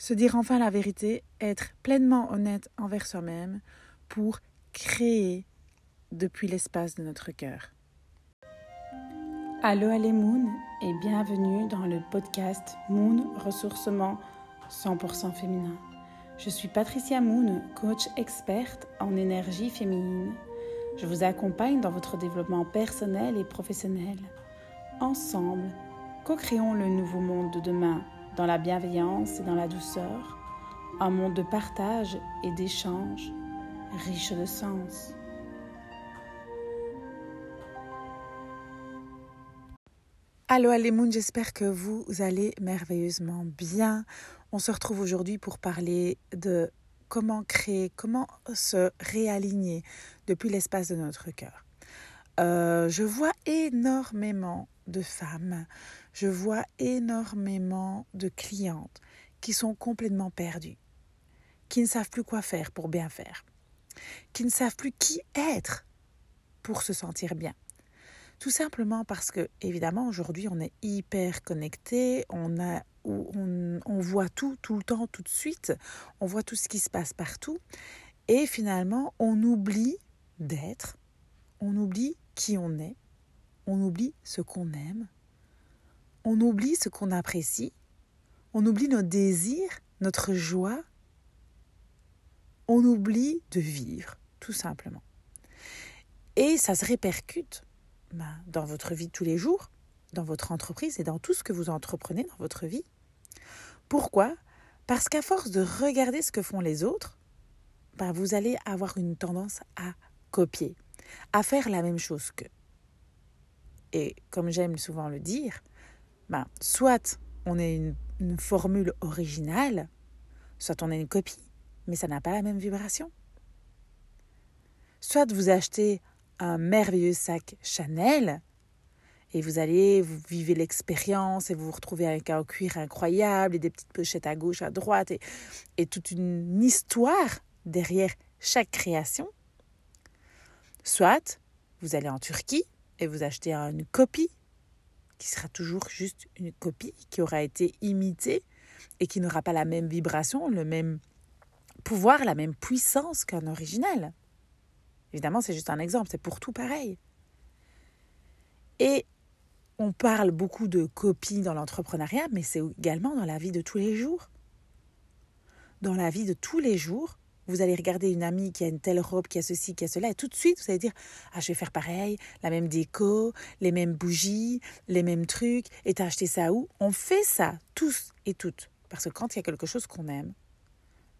se dire enfin la vérité, être pleinement honnête envers soi-même pour créer depuis l'espace de notre cœur. Allô, allez Moon et bienvenue dans le podcast Moon Ressourcement 100% féminin. Je suis Patricia Moon, coach experte en énergie féminine. Je vous accompagne dans votre développement personnel et professionnel. Ensemble, co-créons le nouveau monde de demain dans la bienveillance et dans la douceur, un monde de partage et d'échange riche de sens. Allô Moon, j'espère que vous allez merveilleusement bien. On se retrouve aujourd'hui pour parler de comment créer, comment se réaligner depuis l'espace de notre cœur. Euh, je vois énormément de femmes, je vois énormément de clientes qui sont complètement perdues, qui ne savent plus quoi faire pour bien faire, qui ne savent plus qui être pour se sentir bien. Tout simplement parce que, évidemment, aujourd'hui, on est hyper connecté, on, a, on, on voit tout, tout le temps, tout de suite, on voit tout ce qui se passe partout, et finalement, on oublie d'être, on oublie qui on est, on oublie ce qu'on aime, on oublie ce qu'on apprécie, on oublie nos désirs, notre joie, on oublie de vivre, tout simplement. Et ça se répercute ben, dans votre vie de tous les jours, dans votre entreprise et dans tout ce que vous entreprenez dans votre vie. Pourquoi? Parce qu'à force de regarder ce que font les autres, ben, vous allez avoir une tendance à copier, à faire la même chose qu'eux. Et comme j'aime souvent le dire, ben, soit on est une, formule originale, soit on est une copie, mais ça n'a pas la même vibration. Soit vous achetez un merveilleux sac Chanel et vous allez, vous vivez l'expérience et vous vous retrouvez avec un cuir incroyable et des petites pochettes à gauche, à droite et, et toute une histoire derrière chaque création. Soit vous allez en Turquie et vous achetez une copie qui sera toujours juste une copie qui aura été imitée et qui n'aura pas la même vibration, le même pouvoir, la même puissance qu'un original. Évidemment, c'est juste un exemple, c'est pour tout pareil. Et on parle beaucoup de copie dans l'entrepreneuriat, mais c'est également dans la vie de tous les jours. Dans la vie de tous les jours, vous allez regarder une amie qui a une telle robe, qui a ceci, qui a cela, et tout de suite, vous allez dire Ah, je vais faire pareil, la même déco, les mêmes bougies, les mêmes trucs, et t'as acheté ça où? On fait ça, tous et toutes. Parce que quand il y a quelque chose qu'on aime,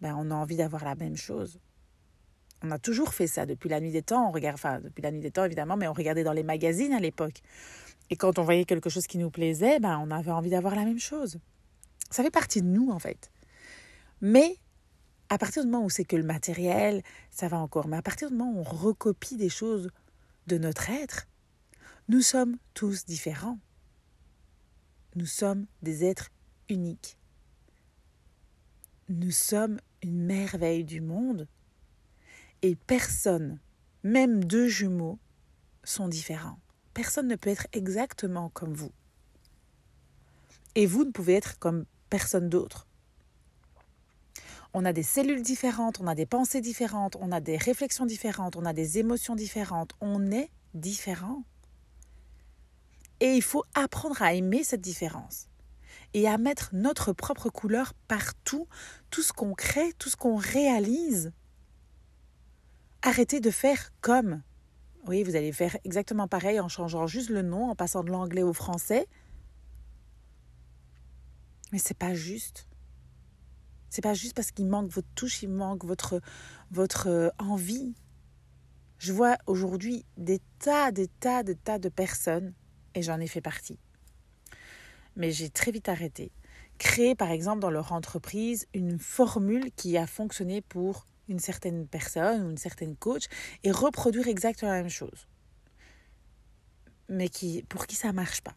ben, on a envie d'avoir la même chose. On a toujours fait ça depuis la nuit des temps. On regarde, enfin, depuis la nuit des temps évidemment, mais on regardait dans les magazines à l'époque. Et quand on voyait quelque chose qui nous plaisait, ben, on avait envie d'avoir la même chose. Ça fait partie de nous en fait. Mais à partir du moment où c'est que le matériel, ça va encore. Mais à partir du moment où on recopie des choses de notre être, nous sommes tous différents. Nous sommes des êtres uniques. Nous sommes une merveille du monde et personne, même deux jumeaux, sont différents. Personne ne peut être exactement comme vous. Et vous ne pouvez être comme personne d'autre. On a des cellules différentes, on a des pensées différentes, on a des réflexions différentes, on a des émotions différentes. On est différent. Et il faut apprendre à aimer cette différence et à mettre notre propre couleur partout, tout ce qu'on crée, tout ce qu'on réalise. Arrêtez de faire comme. Oui, vous allez faire exactement pareil en changeant juste le nom, en passant de l'anglais au français. Mais c'est pas juste. C'est pas juste parce qu'il manque votre touche, il manque votre, votre euh, envie. Je vois aujourd'hui des tas, des tas, des tas de personnes, et j'en ai fait partie. Mais j'ai très vite arrêté. Créer, par exemple, dans leur entreprise, une formule qui a fonctionné pour une certaine personne ou une certaine coach et reproduire exactement la même chose. Mais qui, pour qui ça marche pas.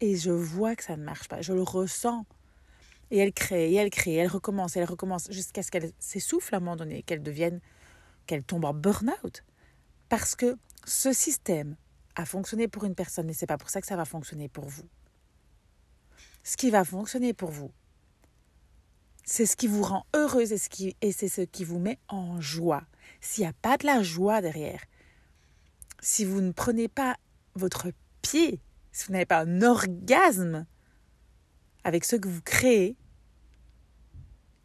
Et je vois que ça ne marche pas. Je le ressens. Et elle crée, et elle crée, et elle recommence, et elle recommence jusqu'à ce qu'elle s'essouffle à un moment donné, qu'elle devienne, qu'elle tombe en burn-out. Parce que ce système a fonctionné pour une personne, mais c'est pas pour ça que ça va fonctionner pour vous. Ce qui va fonctionner pour vous, C'est ce qui vous rend heureuse et, ce qui, et c'est ce qui vous met en joie. S'il n'y a pas de la joie derrière, si vous ne prenez pas votre pied, si vous n'avez pas un orgasme avec ce que vous créez,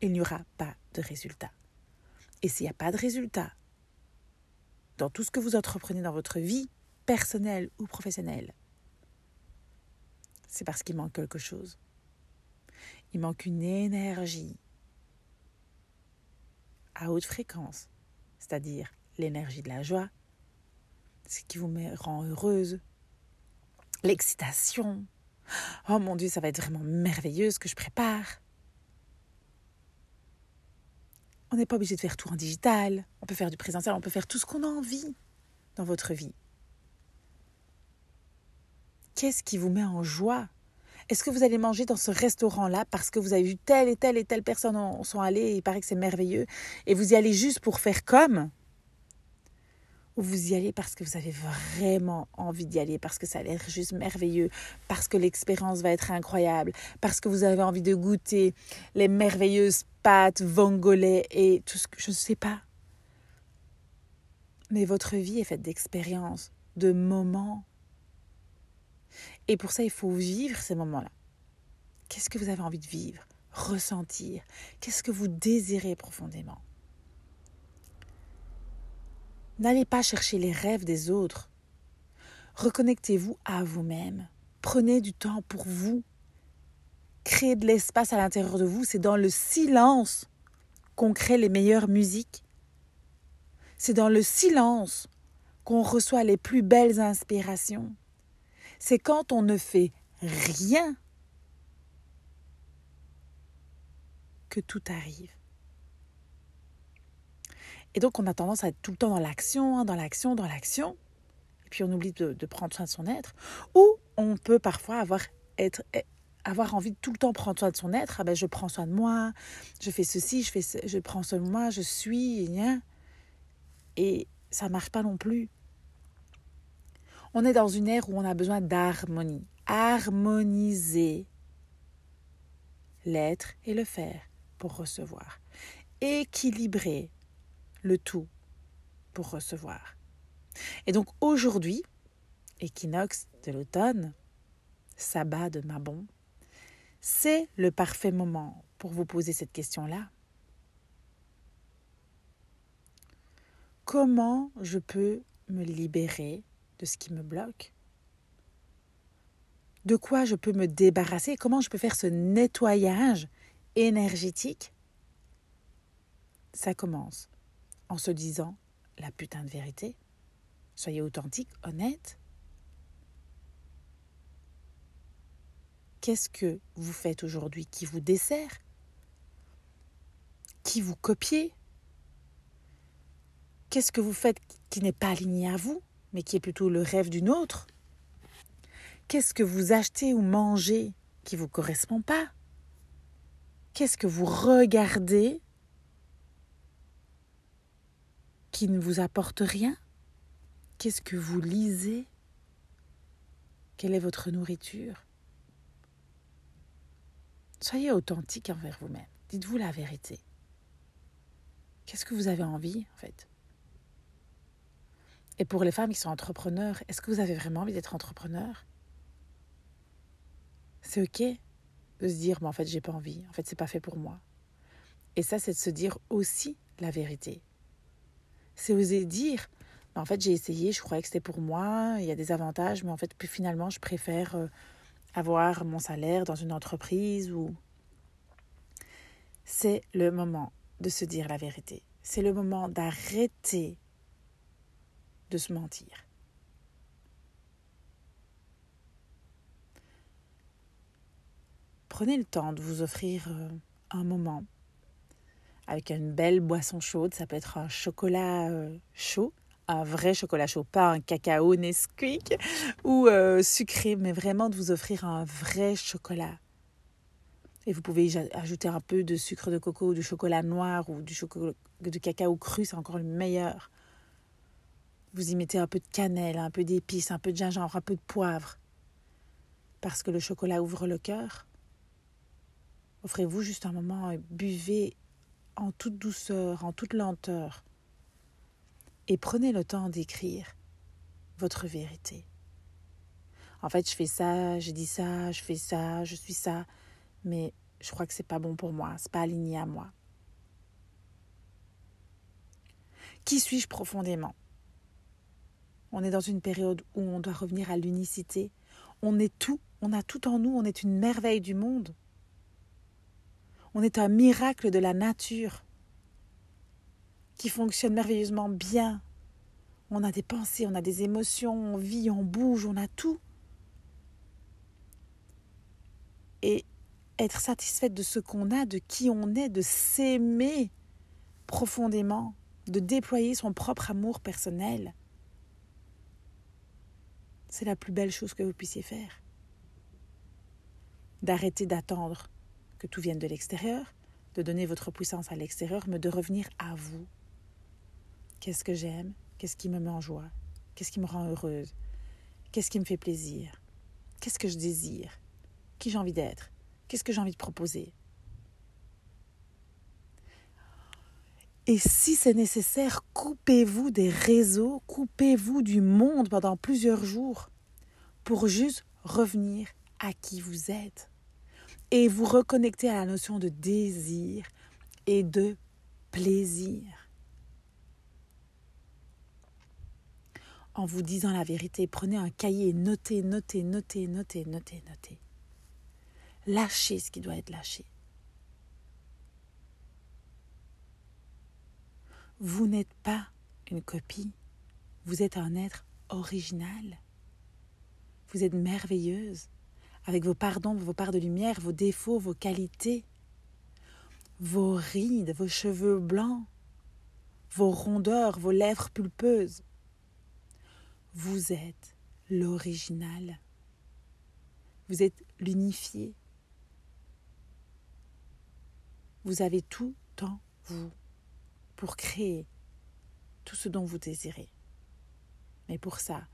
il n'y aura pas de résultat. Et s'il n'y a pas de résultat dans tout ce que vous entreprenez dans votre vie, personnelle ou professionnelle, c'est parce qu'il manque quelque chose. Il manque une énergie à haute fréquence, c'est-à-dire l'énergie de la joie, ce qui vous rend heureuse, l'excitation. Oh mon Dieu, ça va être vraiment merveilleux ce que je prépare. On n'est pas obligé de faire tout en digital, on peut faire du présentiel, on peut faire tout ce qu'on a envie dans votre vie. Qu'est-ce qui vous met en joie? Est-ce que vous allez manger dans ce restaurant-là parce que vous avez vu telle et telle et telle personne sont allées et il paraît que c'est merveilleux et vous y allez juste pour faire comme? Ou vous y allez parce que vous avez vraiment envie d'y aller, parce que ça a l'air juste merveilleux, parce que l'expérience va être incroyable, parce que vous avez envie de goûter les merveilleuses pâtes, vongolais et tout ce que je ne sais pas. Mais votre vie est faite d'expériences, de moments. Et pour ça, il faut vivre ces moments-là. Qu'est-ce que vous avez envie de vivre, ressentir? Qu'est-ce que vous désirez profondément? N'allez pas chercher les rêves des autres. Reconnectez-vous à vous-même. Prenez du temps pour vous. Créez de l'espace à l'intérieur de vous. C'est dans le silence qu'on crée les meilleures musiques. C'est dans le silence qu'on reçoit les plus belles inspirations. C'est quand on ne fait rien que tout arrive. Et donc, on a tendance à être tout le temps dans l'action, hein, dans l'action, dans l'action. Et puis, on oublie de, prendre soin de son être. Ou on peut parfois eh, avoir envie de tout le temps prendre soin de son être. Ah ben, je prends soin de moi, je fais ceci, je, fais je prends soin de moi, je suis. Et ça ne marche pas non plus. On est dans une ère où on a besoin d'harmonie. Harmoniser l'être et le faire pour recevoir. Équilibrer le tout pour recevoir. Et donc aujourd'hui, équinoxe de l'automne, sabbat de Mabon, c'est le parfait moment pour vous poser cette question-là. Comment je peux me libérer de ce qui me bloque? De quoi je peux me débarrasser? Comment je peux faire ce nettoyage énergétique? Ça commence en se disant la putain de vérité. Soyez authentique, honnête. Qu'est-ce que vous faites aujourd'hui qui vous dessert? Qui vous copiez? Qu'est-ce que vous faites qui n'est pas aligné à vous, mais qui est plutôt le rêve d'une autre? Qu'est-ce que vous achetez ou mangez qui ne vous correspond pas? Qu'est-ce que vous regardez qui ne vous apporte rien? Qu'est-ce que vous lisez? Quelle est votre nourriture? Soyez authentique envers vous-même. Dites-vous la vérité. Qu'est-ce que vous avez envie, en fait? Et pour les femmes qui sont entrepreneurs, est-ce que vous avez vraiment envie d'être entrepreneur? C'est ok de se dire, mais en fait, j'ai pas envie. En fait, c'est pas fait pour moi. Et ça, c'est de se dire aussi la vérité c'est oser dire en fait j'ai essayé, je croyais que c'était pour moi, il y a des avantages, mais en fait finalement je préfère euh, avoir mon salaire dans une entreprise ou c'est le moment de se dire la vérité. C'est le moment d'arrêter de se mentir. Prenez le temps de vous offrir euh, un moment avec une belle boisson chaude. Ça peut être un chocolat euh, chaud, un vrai chocolat chaud, pas un cacao Nesquik ou euh, sucré, mais vraiment de vous offrir un vrai chocolat. Et vous pouvez ajouter un peu de sucre de coco du chocolat noir ou du, chocolat, du cacao cru, c'est encore le meilleur. Vous y mettez un peu de cannelle, un peu d'épices, un peu de gingembre, un peu de poivre. Parce que le chocolat ouvre le cœur. Offrez-vous juste un moment et buvez en toute douceur, en toute lenteur. Et prenez le temps d'écrire votre vérité. En fait, je fais ça, je dis ça, je fais ça, je suis ça, mais je crois que c'est pas bon pour moi, c'est pas aligné à moi. Qui suis-je profondément? On est dans une période où on doit revenir à l'unicité. On est tout, on a tout en nous, on est une merveille du monde. On est un miracle de la nature qui fonctionne merveilleusement bien. On a des pensées, on a des émotions, on vit, on bouge, on a tout. Et être satisfaite de ce qu'on a, de qui on est, de s'aimer profondément, de déployer son propre amour personnel, c'est la plus belle chose que vous puissiez faire. D'arrêter d'attendre que tout vienne de l'extérieur, de donner votre puissance à l'extérieur, mais de revenir à vous. Qu'est-ce que j'aime Qu'est-ce qui me met en joie Qu'est-ce qui me rend heureuse Qu'est-ce qui me fait plaisir Qu'est-ce que je désire Qui j'ai envie d'être Qu'est-ce que j'ai envie de proposer Et si c'est nécessaire, coupez-vous des réseaux, coupez-vous du monde pendant plusieurs jours pour juste revenir à qui vous êtes et vous reconnecter à la notion de désir et de plaisir. En vous disant la vérité, prenez un cahier, notez, notez, notez, notez, notez, notez. Lâchez ce qui doit être lâché. Vous n'êtes pas une copie, vous êtes un être original. Vous êtes merveilleuse, avec vos pardons, vos parts de lumière, vos défauts, vos qualités, vos rides, vos cheveux blancs, vos rondeurs, vos lèvres pulpeuses. Vous êtes l'original. Vous êtes l'unifié. Vous avez tout en vous pour créer tout ce dont vous désirez. Mais pour ça,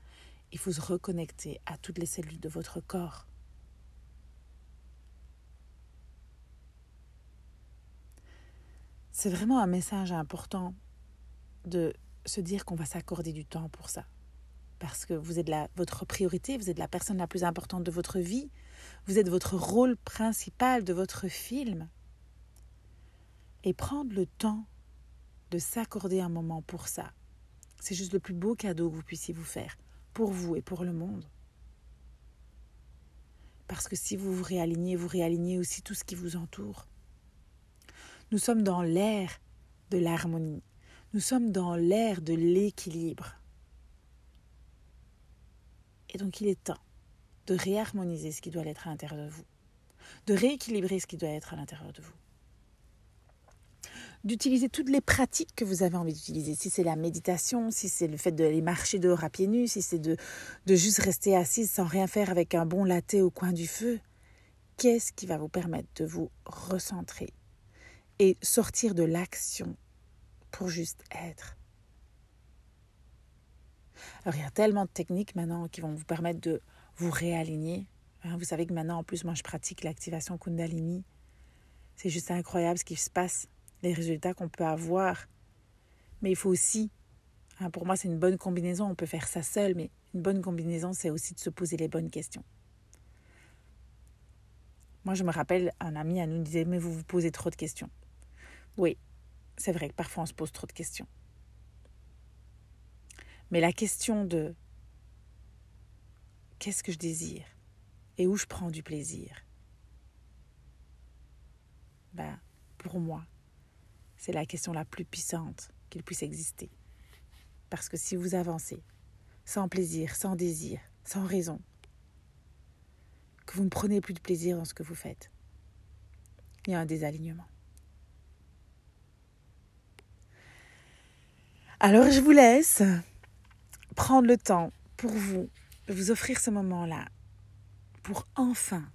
il faut se reconnecter à toutes les cellules de votre corps. C'est vraiment un message important de se dire qu'on va s'accorder du temps pour ça. Parce que vous êtes la, votre priorité, vous êtes la personne la plus importante de votre vie, vous êtes votre rôle principal de votre film et prendre le temps de s'accorder un moment pour ça. C'est juste le plus beau cadeau que vous puissiez vous faire, pour vous et pour le monde. Parce que si vous vous réalignez, vous réalignez aussi tout ce qui vous entoure. Nous sommes dans l'ère de l'harmonie. Nous sommes dans l'ère de l'équilibre. Et donc il est temps de réharmoniser ce qui doit être à l'intérieur de vous, de rééquilibrer ce qui doit être à l'intérieur de vous d'utiliser toutes les pratiques que vous avez envie d'utiliser. Si c'est la méditation, si c'est le fait d'aller marcher dehors à pieds nus, si c'est de, juste rester assise sans rien faire avec un bon latte au coin du feu, qu'est-ce qui va vous permettre de vous recentrer et sortir de l'action pour juste être Alors il y a tellement de techniques maintenant qui vont vous permettre de vous réaligner. Hein, vous savez que maintenant, en plus, moi, je pratique l'activation Kundalini. C'est juste incroyable ce qui se passe les résultats qu'on peut avoir. Mais il faut aussi, hein, pour moi c'est une bonne combinaison, on peut faire ça seul, mais une bonne combinaison c'est aussi de se poser les bonnes questions. Moi je me rappelle, un ami à nous disait, mais vous vous posez trop de questions. Oui, c'est vrai que parfois on se pose trop de questions. Mais la question de qu'est-ce que je désire? et où je prends du plaisir, ben, pour moi, c'est la question la plus puissante qu'il puisse exister. Parce que si vous avancez sans plaisir, sans désir, sans raison, que vous ne prenez plus de plaisir dans ce que vous faites, il y a un désalignement. Alors je vous laisse prendre le temps pour vous vous offrir ce moment-là pour enfin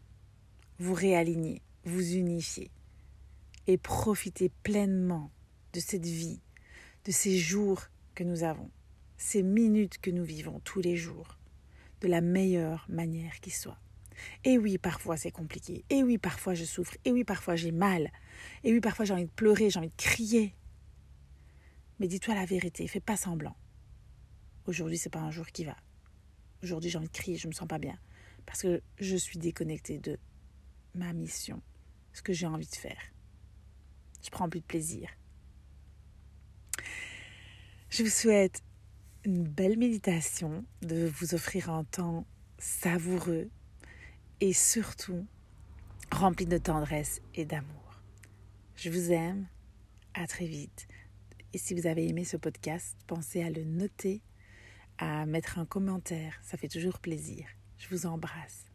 vous réaligner, vous unifier et profiter pleinement de cette vie, de ces jours que nous avons, ces minutes que nous vivons tous les jours, de la meilleure manière qui soit. Et oui, parfois c'est compliqué. Et oui, parfois je souffre. Et oui, parfois j'ai mal. Et oui, parfois j'ai envie de pleurer, j'ai envie de crier. Mais dis-toi la vérité, fais pas semblant. Aujourd'hui, c'est pas un jour qui va. Aujourd'hui, j'ai envie de crier, je me sens pas bien. Parce que je suis déconnectée de ma mission, ce que j'ai envie de faire. Je prends plus de plaisir. Je vous souhaite une belle méditation, de vous offrir un temps savoureux et surtout rempli de tendresse et d'amour. Je vous aime, à très vite. Et si vous avez aimé ce podcast, pensez à le noter, à mettre un commentaire, ça fait toujours plaisir. Je vous embrasse.